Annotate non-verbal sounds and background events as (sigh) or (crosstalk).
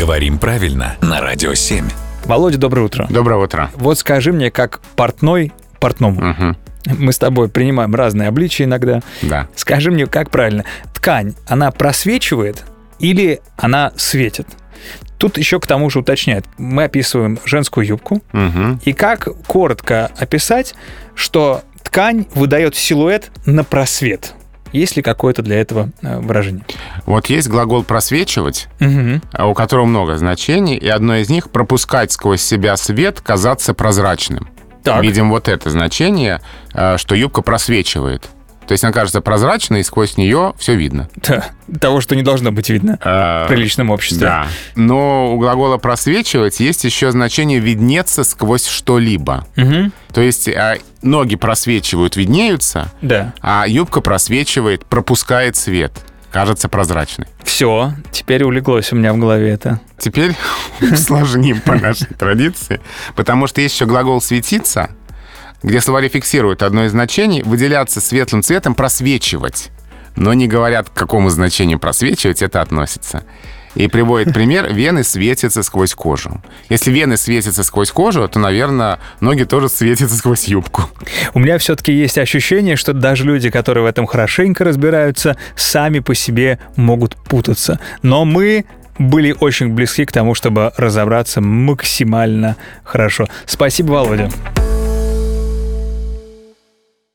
Говорим правильно на Радио 7. Володя, доброе утро. Доброе утро. Вот скажи мне, как портной портному. Угу. Мы с тобой принимаем разные обличия иногда. Да. Скажи мне, как правильно. Ткань, она просвечивает или она светит? Тут еще к тому же уточняет. Мы описываем женскую юбку. Угу. И как коротко описать, что ткань выдает силуэт на просвет? Есть ли какое-то для этого э, выражение? Вот есть глагол «просвечивать», а, у которого много значений, и одно из них — пропускать сквозь себя свет, казаться прозрачным. Так. Видим вот это значение, а, что юбка просвечивает. То есть она кажется прозрачной, и сквозь нее все видно. Да, того, что не должно быть видно А, в приличном обществе. Да. Но у глагола «просвечивать» есть еще значение «виднеться сквозь что-либо». Мгм. То есть а, ноги просвечивают, виднеются, Да. а юбка просвечивает, пропускает свет. Кажется прозрачной. Все, теперь улеглось у меня в голове это. Теперь (laughs) усложним по нашей традиции, потому что есть еще глагол «светиться», где словари фиксируют одно из значений «выделяться светлым цветом, просвечивать». Но не говорят, к какому значению просвечивать это относится. И приводит (laughs) пример «вены светятся сквозь кожу». Если вены светятся сквозь кожу, то, наверное, ноги тоже светятся сквозь юбку. У меня все-таки есть ощущение, что даже люди, которые в этом хорошенько разбираются, сами по себе могут путаться. Но мы были очень близки к тому, чтобы разобраться максимально хорошо. Спасибо, Володя.